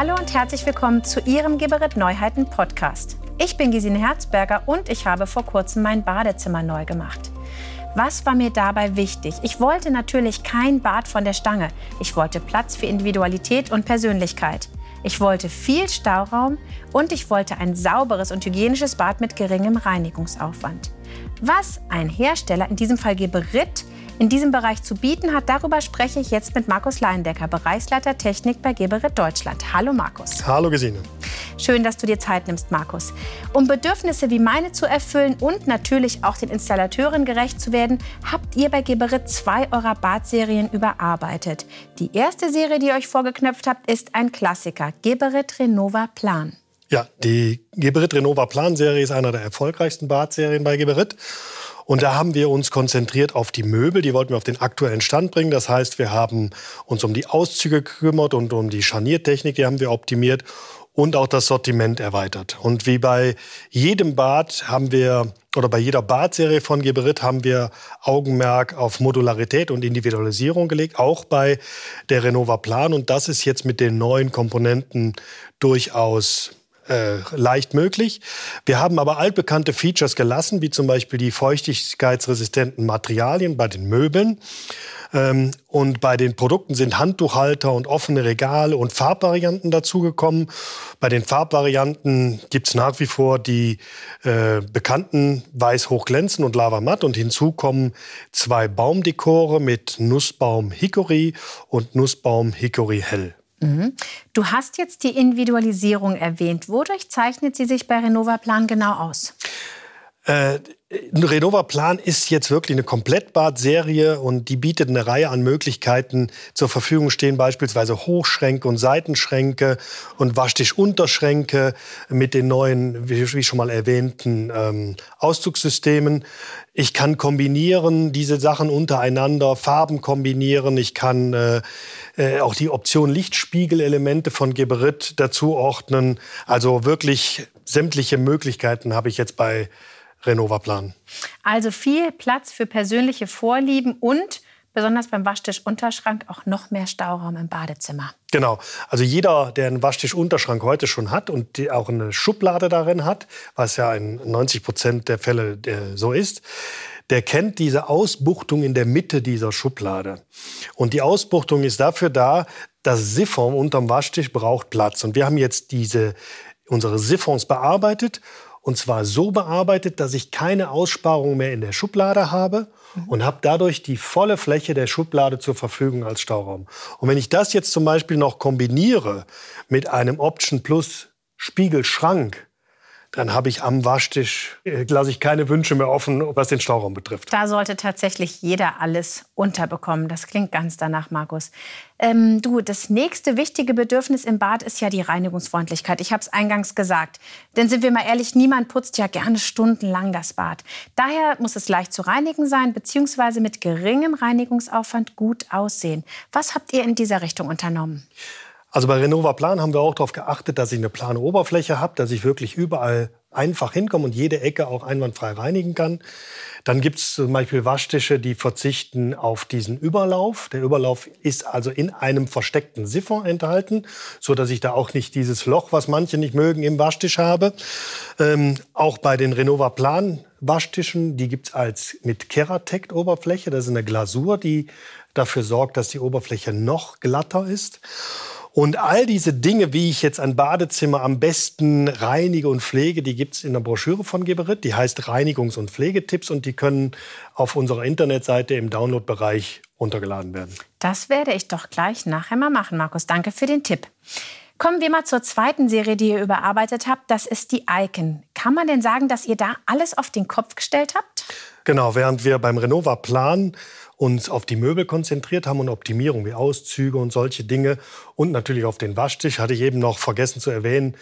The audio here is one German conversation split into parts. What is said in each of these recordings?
Hallo und herzlich willkommen zu Ihrem Geberit Neuheiten Podcast. Ich bin Gesine Herzberger und ich habe vor kurzem mein Badezimmer neu gemacht. Was war mir dabei wichtig? Ich wollte natürlich kein Bad von der Stange. Ich wollte Platz für Individualität und Persönlichkeit. Ich wollte viel Stauraum und ich wollte ein sauberes und hygienisches Bad mit geringem Reinigungsaufwand. Was ein Hersteller, in diesem Fall Geberit, in diesem Bereich zu bieten hat, darüber spreche ich jetzt mit Markus Leindecker, Bereichsleiter Technik bei Geberit Deutschland. Hallo Markus. Hallo Gesine. Schön, dass du dir Zeit nimmst, Markus. Um Bedürfnisse wie meine zu erfüllen und natürlich auch den Installateuren gerecht zu werden, habt ihr bei Geberit zwei eurer Badserien überarbeitet. Die erste Serie, die ihr euch vorgeknöpft habt, ist ein Klassiker, Geberit Renova Plan. Ja, die Geberit Renova Plan Serie ist einer der erfolgreichsten Badserien bei Geberit. Und da haben wir uns konzentriert auf die Möbel, die wollten wir auf den aktuellen Stand bringen. Das heißt, wir haben uns um die Auszüge gekümmert und um die Scharniertechnik, die haben wir optimiert und auch das Sortiment erweitert. Und wie bei jedem Bad haben wir oder bei jeder Badserie von Geberit haben wir Augenmerk auf Modularität und Individualisierung gelegt, auch bei der Renova Plan. Und das ist jetzt mit den neuen Komponenten durchaus äh, leicht möglich. Wir haben aber altbekannte Features gelassen, wie zum Beispiel die feuchtigkeitsresistenten Materialien bei den Möbeln. Ähm, und bei den Produkten sind Handtuchhalter und offene Regale und Farbvarianten dazugekommen. Bei den Farbvarianten gibt es nach wie vor die äh, bekannten Weiß hochglänzen und Lava matt. Und hinzu kommen zwei Baumdekore mit Nussbaum Hickory und Nussbaum Hickory hell. Mhm. Du hast jetzt die Individualisierung erwähnt. Wodurch zeichnet sie sich bei Renova Plan genau aus? Äh, Renova Plan ist jetzt wirklich eine Komplettbad-Serie und die bietet eine Reihe an Möglichkeiten. Zur Verfügung stehen beispielsweise Hochschränke und Seitenschränke und Waschtischunterschränke mit den neuen, wie schon mal erwähnten, ähm, Auszugssystemen. Ich kann kombinieren diese Sachen untereinander, Farben kombinieren. Ich kann äh, äh, auch die Option Lichtspiegelelemente von Geberit dazu ordnen. Also wirklich sämtliche Möglichkeiten habe ich jetzt bei Renova Plan. Also viel Platz für persönliche Vorlieben und besonders beim Waschtischunterschrank auch noch mehr Stauraum im Badezimmer. Genau. Also jeder, der einen Waschtischunterschrank heute schon hat und auch eine Schublade darin hat, was ja in 90 Prozent der Fälle so ist, der kennt diese Ausbuchtung in der Mitte dieser Schublade. Und die Ausbuchtung ist dafür da, das Siphon unterm Waschtisch braucht Platz. Und wir haben jetzt diese, unsere Siphons bearbeitet und zwar so bearbeitet, dass ich keine Aussparung mehr in der Schublade habe und habe dadurch die volle Fläche der Schublade zur Verfügung als Stauraum. Und wenn ich das jetzt zum Beispiel noch kombiniere mit einem Option Plus Spiegelschrank, dann habe ich am Waschtisch, äh, lasse ich keine Wünsche mehr offen, was den Stauraum betrifft. Da sollte tatsächlich jeder alles unterbekommen. Das klingt ganz danach, Markus. Ähm, du, das nächste wichtige Bedürfnis im Bad ist ja die Reinigungsfreundlichkeit. Ich habe es eingangs gesagt. Denn sind wir mal ehrlich, niemand putzt ja gerne stundenlang das Bad. Daher muss es leicht zu reinigen sein, beziehungsweise mit geringem Reinigungsaufwand gut aussehen. Was habt ihr in dieser Richtung unternommen? Also bei Renova Plan haben wir auch darauf geachtet, dass ich eine plane Oberfläche habe, dass ich wirklich überall einfach hinkomme und jede Ecke auch einwandfrei reinigen kann. Dann gibt es zum Beispiel Waschtische, die verzichten auf diesen Überlauf. Der Überlauf ist also in einem versteckten Siphon enthalten, so dass ich da auch nicht dieses Loch, was manche nicht mögen, im Waschtisch habe. Ähm, auch bei den Renova Plan Waschtischen, die gibt es als mit Keratect Oberfläche. Das ist eine Glasur, die dafür sorgt, dass die Oberfläche noch glatter ist. Und all diese Dinge, wie ich jetzt ein Badezimmer am besten reinige und pflege, die gibt es in der Broschüre von Geberit. Die heißt Reinigungs- und Pflegetipps und die können auf unserer Internetseite im Downloadbereich runtergeladen werden. Das werde ich doch gleich nachher mal machen, Markus. Danke für den Tipp. Kommen wir mal zur zweiten Serie, die ihr überarbeitet habt. Das ist die Icon. Kann man denn sagen, dass ihr da alles auf den Kopf gestellt habt? Genau, während wir beim Renova Plan uns auf die Möbel konzentriert haben und Optimierung wie Auszüge und solche Dinge und natürlich auf den Waschtisch, hatte ich eben noch vergessen zu erwähnen,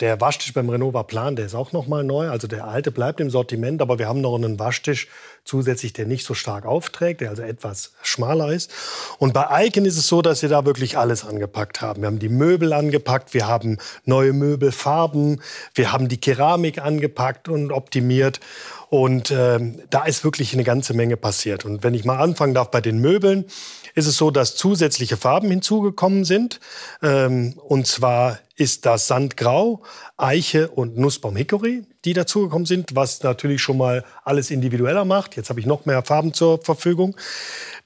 der Waschtisch beim Renova Plan, der ist auch noch mal neu. Also der alte bleibt im Sortiment, aber wir haben noch einen Waschtisch zusätzlich, der nicht so stark aufträgt, der also etwas schmaler ist. Und bei Icon ist es so, dass wir da wirklich alles angepackt haben. Wir haben die Möbel angepackt, wir haben neue Möbelfarben, wir haben die Keramik angepackt und optimiert. Und äh, da ist wirklich eine ganze Menge passiert. Und wenn ich mal anfangen darf bei den Möbeln, ist es so, dass zusätzliche Farben hinzugekommen sind. Ähm, und zwar ist das Sandgrau, Eiche und Nussbaum Hickory, die dazugekommen sind, was natürlich schon mal alles individueller macht. Jetzt habe ich noch mehr Farben zur Verfügung.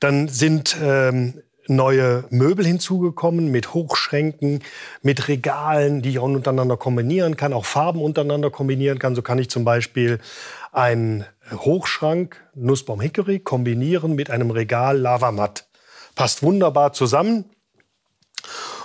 Dann sind ähm, neue Möbel hinzugekommen mit Hochschränken, mit Regalen, die ich auch untereinander kombinieren kann, auch Farben untereinander kombinieren kann. So kann ich zum Beispiel einen Hochschrank Nussbaum Hickory kombinieren mit einem Regal Lavamatt. Passt wunderbar zusammen.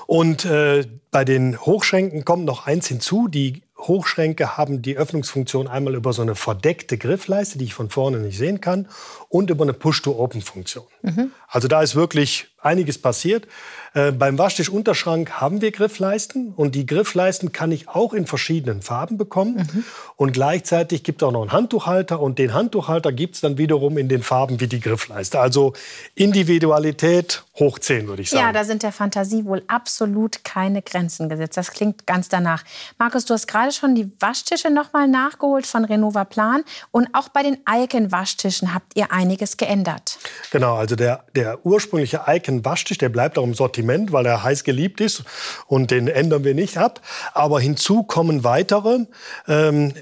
Und äh, bei den Hochschränken kommt noch eins hinzu. Die Hochschränke haben die Öffnungsfunktion einmal über so eine verdeckte Griffleiste, die ich von vorne nicht sehen kann, und über eine Push-to-Open-Funktion. Mhm. Also da ist wirklich einiges passiert. Äh, beim Waschtischunterschrank haben wir Griffleisten und die Griffleisten kann ich auch in verschiedenen Farben bekommen. Mhm. Und gleichzeitig gibt es auch noch einen Handtuchhalter und den Handtuchhalter gibt es dann wiederum in den Farben wie die Griffleiste. Also Individualität hoch 10, würde ich sagen. Ja, da sind der Fantasie wohl absolut keine Grenzen gesetzt. Das klingt ganz danach. Markus, du hast gerade schon die Waschtische nochmal nachgeholt von Renova Plan und auch bei den Icon-Waschtischen habt ihr einiges geändert. Genau, also der, der ursprüngliche Icon-Waschtisch, der bleibt auch im Sortiment, weil er heiß geliebt ist und den ändern wir nicht ab. Aber hinzu kommen weitere. Ähm,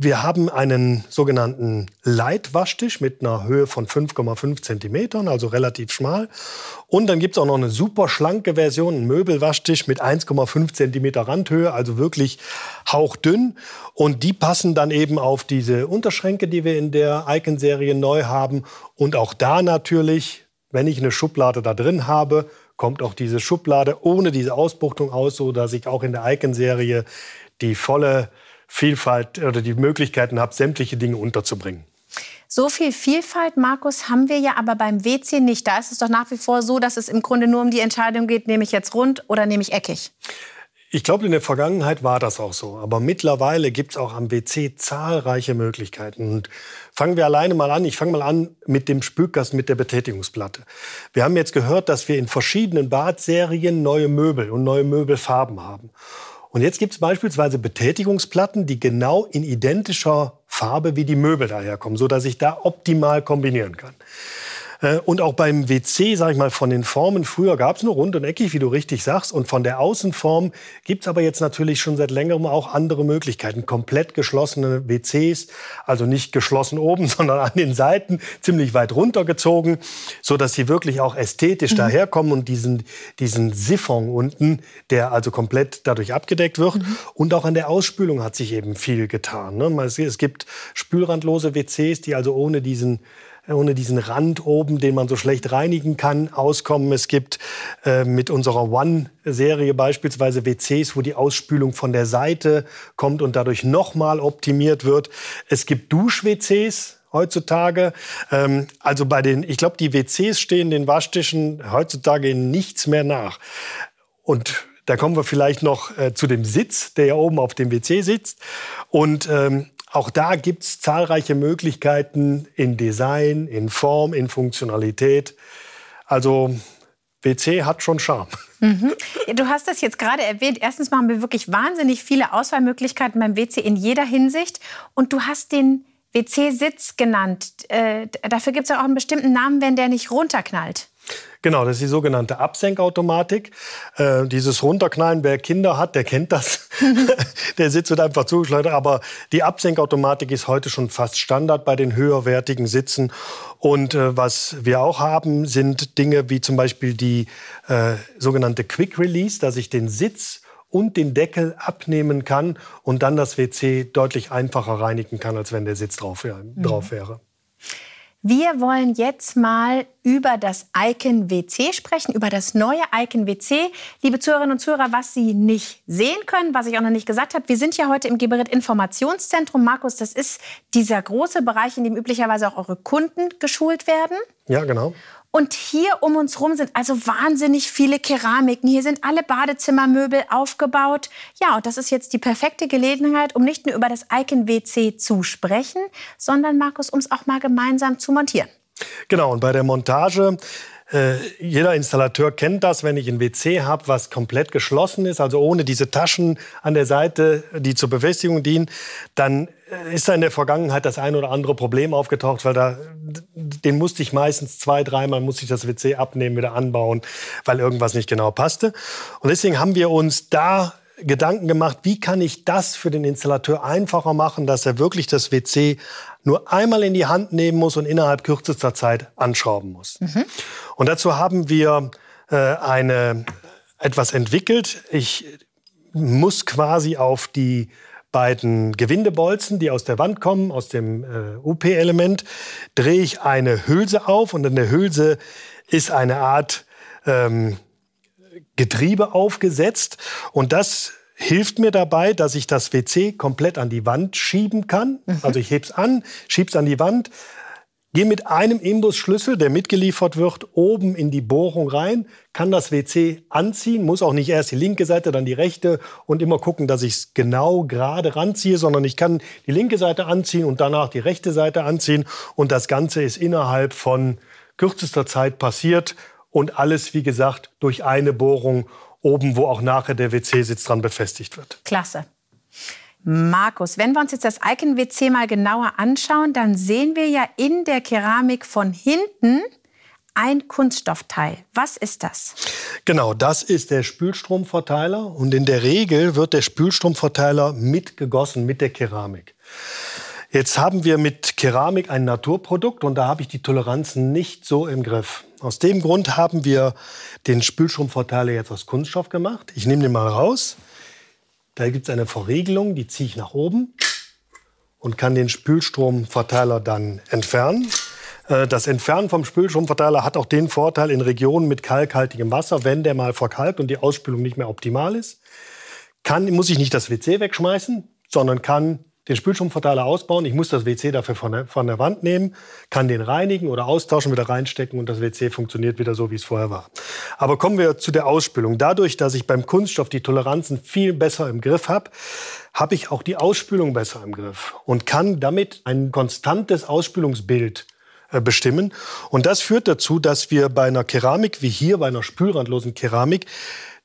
wir haben einen sogenannten Leitwaschtisch mit einer Höhe von 5,5 Zentimetern, also relativ schmal. Und dann gibt es auch noch eine super schlanke Version, einen Möbelwaschtisch mit 1,5 Zentimeter Randhöhe, also wirklich hauchdünn. Und die passen dann eben auf diese Unterschränke, die wir in der Icon-Serie neu haben. Und auch da natürlich, wenn ich eine Schublade da drin habe, kommt auch diese Schublade ohne diese Ausbuchtung aus, so dass ich auch in der Icon-Serie die volle Vielfalt oder die Möglichkeiten habe, sämtliche Dinge unterzubringen. So viel Vielfalt, Markus, haben wir ja aber beim WC nicht. Da ist es doch nach wie vor so, dass es im Grunde nur um die Entscheidung geht, nehme ich jetzt rund oder nehme ich eckig. Ich glaube, in der Vergangenheit war das auch so. Aber mittlerweile gibt es auch am WC zahlreiche Möglichkeiten. Und fangen wir alleine mal an. Ich fange mal an mit dem Spülkasten, mit der Betätigungsplatte. Wir haben jetzt gehört, dass wir in verschiedenen Badserien neue Möbel und neue Möbelfarben haben. Und jetzt gibt es beispielsweise Betätigungsplatten, die genau in identischer Farbe wie die Möbel daherkommen, so dass ich da optimal kombinieren kann. Äh, und auch beim WC, sage ich mal, von den Formen, früher gab es nur rund und eckig, wie du richtig sagst. Und von der Außenform gibt es aber jetzt natürlich schon seit längerem auch andere Möglichkeiten. Komplett geschlossene WCs, also nicht geschlossen oben, sondern an den Seiten, ziemlich weit runtergezogen, so dass sie wirklich auch ästhetisch mhm. daherkommen und diesen, diesen Siphon unten, der also komplett dadurch abgedeckt wird. Mhm. Und auch an der Ausspülung hat sich eben viel getan. Ne? Es gibt spülrandlose WCs, die also ohne diesen ohne diesen Rand oben, den man so schlecht reinigen kann, auskommen. Es gibt äh, mit unserer One-Serie beispielsweise WCs, wo die Ausspülung von der Seite kommt und dadurch nochmal optimiert wird. Es gibt Dusch-WCs, heutzutage. Ähm, also bei den, ich glaube, die WCs stehen den Waschtischen heutzutage in nichts mehr nach. Und da kommen wir vielleicht noch äh, zu dem Sitz, der ja oben auf dem WC sitzt. Und ähm, auch da gibt es zahlreiche Möglichkeiten in Design, in Form, in Funktionalität. Also WC hat schon Charme. Mhm. Du hast das jetzt gerade erwähnt. Erstens machen wir wirklich wahnsinnig viele Auswahlmöglichkeiten beim WC in jeder Hinsicht. Und du hast den WC-Sitz genannt. Äh, dafür gibt es ja auch einen bestimmten Namen, wenn der nicht runterknallt. Genau, das ist die sogenannte Absenkautomatik. Äh, dieses Runterknallen, wer Kinder hat, der kennt das. der Sitz wird einfach zugeschleudert. Aber die Absenkautomatik ist heute schon fast Standard bei den höherwertigen Sitzen. Und äh, was wir auch haben, sind Dinge wie zum Beispiel die äh, sogenannte Quick Release, dass ich den Sitz und den Deckel abnehmen kann und dann das WC deutlich einfacher reinigen kann, als wenn der Sitz drauf, mhm. drauf wäre. Wir wollen jetzt mal über das Icon WC sprechen, über das neue Icon WC. Liebe Zuhörerinnen und Zuhörer, was Sie nicht sehen können, was ich auch noch nicht gesagt habe. Wir sind ja heute im Geberit Informationszentrum. Markus, das ist dieser große Bereich, in dem üblicherweise auch eure Kunden geschult werden. Ja, genau. Und hier um uns herum sind also wahnsinnig viele Keramiken. Hier sind alle Badezimmermöbel aufgebaut. Ja, und das ist jetzt die perfekte Gelegenheit, um nicht nur über das Icon WC zu sprechen, sondern Markus, um es auch mal gemeinsam zu montieren. Genau, und bei der Montage äh, jeder Installateur kennt das, wenn ich ein WC habe, was komplett geschlossen ist, also ohne diese Taschen an der Seite, die zur Befestigung dienen, dann äh, ist da in der Vergangenheit das ein oder andere Problem aufgetaucht, weil da, den musste ich meistens zwei, dreimal musste ich das WC abnehmen, wieder anbauen, weil irgendwas nicht genau passte. Und deswegen haben wir uns da Gedanken gemacht, wie kann ich das für den Installateur einfacher machen, dass er wirklich das WC nur einmal in die Hand nehmen muss und innerhalb kürzester Zeit anschrauben muss. Mhm. Und dazu haben wir äh, eine, etwas entwickelt. Ich muss quasi auf die beiden Gewindebolzen, die aus der Wand kommen, aus dem äh, UP-Element, drehe ich eine Hülse auf und in der Hülse ist eine Art ähm, Getriebe aufgesetzt und das hilft mir dabei, dass ich das WC komplett an die Wand schieben kann. Mhm. Also ich heb's an, schieb's an die Wand, gehe mit einem Imbusschlüssel, der mitgeliefert wird, oben in die Bohrung rein, kann das WC anziehen, muss auch nicht erst die linke Seite, dann die rechte und immer gucken, dass ich es genau gerade ranziehe, sondern ich kann die linke Seite anziehen und danach die rechte Seite anziehen und das Ganze ist innerhalb von kürzester Zeit passiert und alles, wie gesagt, durch eine Bohrung oben, wo auch nachher der WC-Sitz dran befestigt wird. Klasse. Markus, wenn wir uns jetzt das Icon-WC mal genauer anschauen, dann sehen wir ja in der Keramik von hinten ein Kunststoffteil. Was ist das? Genau, das ist der Spülstromverteiler und in der Regel wird der Spülstromverteiler mitgegossen mit der Keramik. Jetzt haben wir mit Keramik ein Naturprodukt und da habe ich die Toleranzen nicht so im Griff. Aus dem Grund haben wir den Spülstromverteiler jetzt aus Kunststoff gemacht. Ich nehme den mal raus. Da gibt es eine Verriegelung, die ziehe ich nach oben und kann den Spülstromverteiler dann entfernen. Äh, das Entfernen vom Spülstromverteiler hat auch den Vorteil in Regionen mit kalkhaltigem Wasser, wenn der mal verkalkt und die Ausspülung nicht mehr optimal ist, kann, muss ich nicht das WC wegschmeißen, sondern kann den Spülstromverteiler ausbauen. Ich muss das WC dafür von der, von der Wand nehmen, kann den reinigen oder austauschen, wieder reinstecken und das WC funktioniert wieder so, wie es vorher war. Aber kommen wir zu der Ausspülung. Dadurch, dass ich beim Kunststoff die Toleranzen viel besser im Griff habe, habe ich auch die Ausspülung besser im Griff und kann damit ein konstantes Ausspülungsbild äh, bestimmen. Und das führt dazu, dass wir bei einer Keramik wie hier, bei einer spülrandlosen Keramik,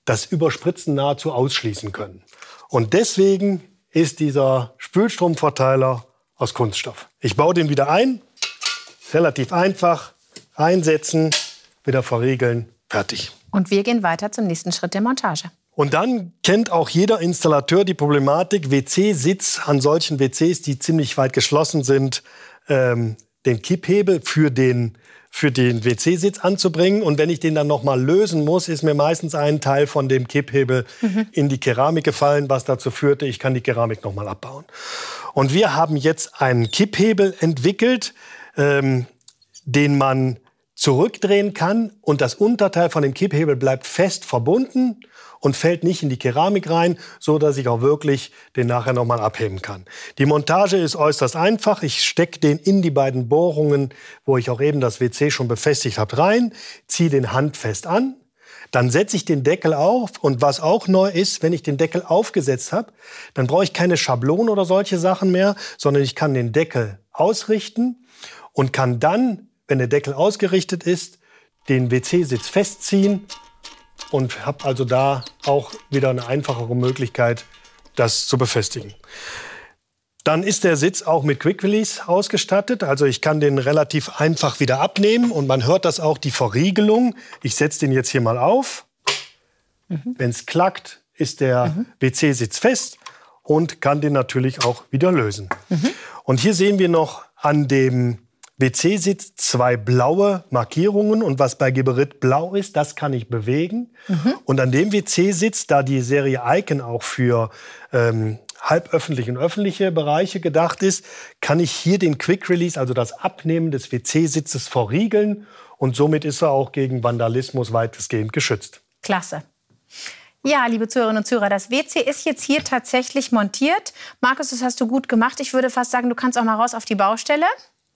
das Überspritzen nahezu ausschließen können. Und deswegen ist dieser Spülstromverteiler aus Kunststoff. Ich baue den wieder ein, relativ einfach, einsetzen, wieder verriegeln, fertig. Und wir gehen weiter zum nächsten Schritt der Montage. Und dann kennt auch jeder Installateur die Problematik WC-Sitz an solchen WCs, die ziemlich weit geschlossen sind, ähm, den Kipphebel für den für den WC-Sitz anzubringen. Und wenn ich den dann nochmal lösen muss, ist mir meistens ein Teil von dem Kipphebel mhm. in die Keramik gefallen, was dazu führte, ich kann die Keramik nochmal abbauen. Und wir haben jetzt einen Kipphebel entwickelt, ähm, den man zurückdrehen kann und das Unterteil von dem Kipphebel bleibt fest verbunden und fällt nicht in die Keramik rein, so dass ich auch wirklich den nachher noch mal abheben kann. Die Montage ist äußerst einfach. Ich stecke den in die beiden Bohrungen, wo ich auch eben das WC schon befestigt habe, rein, ziehe den handfest an, dann setze ich den Deckel auf und was auch neu ist, wenn ich den Deckel aufgesetzt habe, dann brauche ich keine Schablone oder solche Sachen mehr, sondern ich kann den Deckel ausrichten und kann dann, wenn der Deckel ausgerichtet ist, den WC-Sitz festziehen und habe also da auch wieder eine einfachere Möglichkeit, das zu befestigen. Dann ist der Sitz auch mit Quick Release ausgestattet. Also ich kann den relativ einfach wieder abnehmen und man hört das auch, die Verriegelung. Ich setze den jetzt hier mal auf. Mhm. Wenn es klackt, ist der mhm. WC-Sitz fest und kann den natürlich auch wieder lösen. Mhm. Und hier sehen wir noch an dem WC-Sitz zwei blaue Markierungen und was bei Geberit blau ist, das kann ich bewegen. Mhm. Und an dem WC-Sitz, da die Serie Icon auch für ähm, halböffentliche und öffentliche Bereiche gedacht ist, kann ich hier den Quick Release, also das Abnehmen des WC-Sitzes verriegeln und somit ist er auch gegen Vandalismus weitestgehend geschützt. Klasse. Ja, liebe Zuhörerinnen und Zuhörer, das WC ist jetzt hier tatsächlich montiert. Markus, das hast du gut gemacht. Ich würde fast sagen, du kannst auch mal raus auf die Baustelle.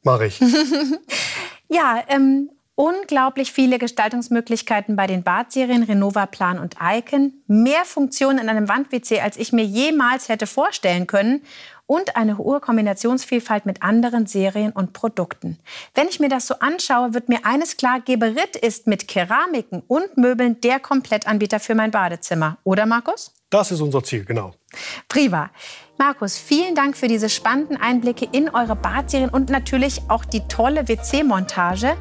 Mache ich. ja, ähm, unglaublich viele Gestaltungsmöglichkeiten bei den Badserien Renova, Plan und Icon. Mehr Funktionen in einem Wand-WC, als ich mir jemals hätte vorstellen können. und eine hohe Kombinationsvielfalt mit anderen Serien und Produkten. Wenn ich mir das so anschaue, wird mir eines klar, Geberit ist mit Keramiken und Möbeln der Komplettanbieter für mein Badezimmer. Oder Markus? Das ist unser Ziel, genau. Prima. Markus, vielen Dank für diese spannenden Einblicke in eure Badserien und natürlich auch die tolle WC-Montage.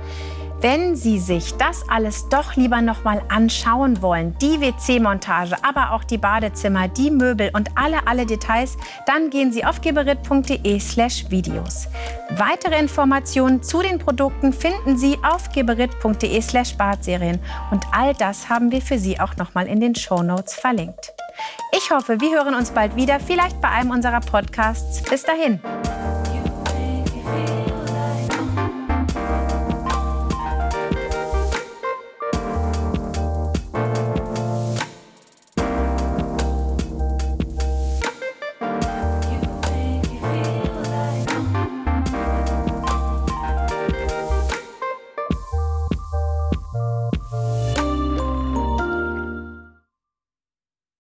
Wenn Sie sich das alles doch lieber noch mal anschauen wollen, die WC-Montage, aber auch die Badezimmer, die Möbel und alle, alle Details, dann gehen Sie auf geberit.de/slash Videos. Weitere Informationen zu den Produkten finden Sie auf geberit.de/slash Badserien. Und all das haben wir für Sie auch noch mal in den Show Notes verlinkt. Ich hoffe, wir hören uns bald wieder, vielleicht bei einem unserer Podcasts. Bis dahin.